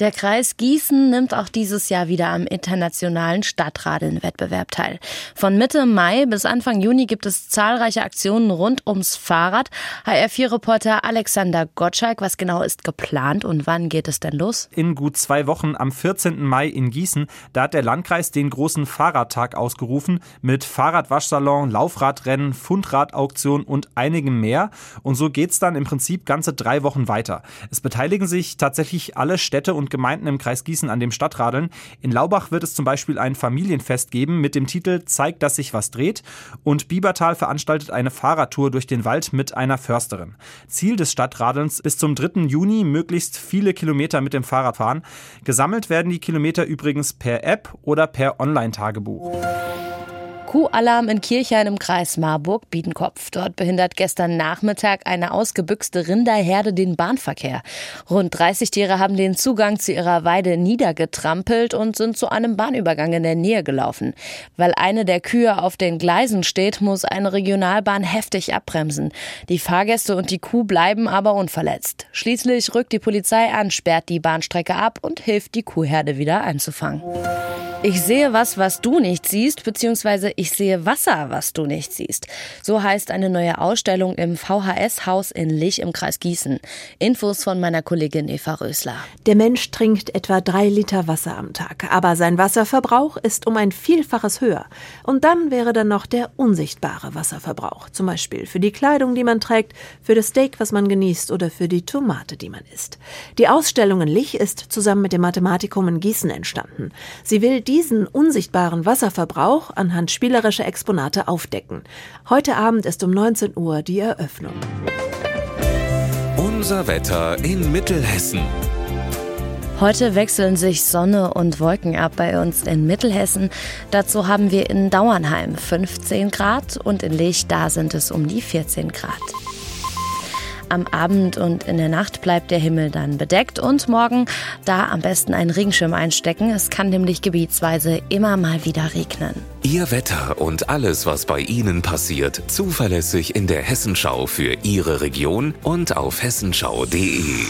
Der Kreis Gießen nimmt auch dieses Jahr wieder am internationalen Stadtradeln-Wettbewerb teil. Von Mitte Mai bis Anfang Juni gibt es zahlreiche Aktionen rund ums Fahrrad. HR4-Reporter Alexander Gottschalk, was genau ist geplant und wann geht es denn los? In gut zwei Wochen am 14. Mai in Gießen, da hat der Landkreis den großen Fahrradtag ausgerufen mit Fahrradwaschsalon, Laufradrennen, Fundradauktion und einigem mehr. Und so geht's dann im Prinzip ganze drei Wochen weiter. Es beteiligen sich tatsächlich alle Städte und und Gemeinden im Kreis Gießen an dem Stadtradeln. In Laubach wird es zum Beispiel ein Familienfest geben mit dem Titel Zeigt, dass sich was dreht. Und Biebertal veranstaltet eine Fahrradtour durch den Wald mit einer Försterin. Ziel des Stadtradelns bis zum 3. Juni möglichst viele Kilometer mit dem Fahrrad fahren. Gesammelt werden die Kilometer übrigens per App oder per Online-Tagebuch. Kuhalarm in Kirchhain im Kreis Marburg-Biedenkopf. Dort behindert gestern Nachmittag eine ausgebüxte Rinderherde den Bahnverkehr. Rund 30 Tiere haben den Zugang zu ihrer Weide niedergetrampelt und sind zu einem Bahnübergang in der Nähe gelaufen. Weil eine der Kühe auf den Gleisen steht, muss eine Regionalbahn heftig abbremsen. Die Fahrgäste und die Kuh bleiben aber unverletzt. Schließlich rückt die Polizei an, sperrt die Bahnstrecke ab und hilft, die Kuhherde wieder einzufangen. Ich sehe was, was du nicht siehst, beziehungsweise ich sehe Wasser, was du nicht siehst. So heißt eine neue Ausstellung im VHS-Haus in Lich im Kreis Gießen. Infos von meiner Kollegin Eva Rösler. Der Mensch trinkt etwa drei Liter Wasser am Tag, aber sein Wasserverbrauch ist um ein Vielfaches höher. Und dann wäre dann noch der unsichtbare Wasserverbrauch, zum Beispiel für die Kleidung, die man trägt, für das Steak, was man genießt oder für die Tomate, die man isst. Die Ausstellung in Lich ist zusammen mit dem Mathematikum in Gießen entstanden. Sie will die diesen unsichtbaren Wasserverbrauch anhand spielerischer Exponate aufdecken. Heute Abend ist um 19 Uhr die Eröffnung. Unser Wetter in Mittelhessen. Heute wechseln sich Sonne und Wolken ab bei uns in Mittelhessen. Dazu haben wir in Dauernheim 15 Grad und in Lich, da sind es um die 14 Grad. Am Abend und in der Nacht bleibt der Himmel dann bedeckt und morgen da am besten einen Regenschirm einstecken. Es kann nämlich gebietsweise immer mal wieder regnen. Ihr Wetter und alles, was bei Ihnen passiert, zuverlässig in der Hessenschau für Ihre Region und auf hessenschau.de.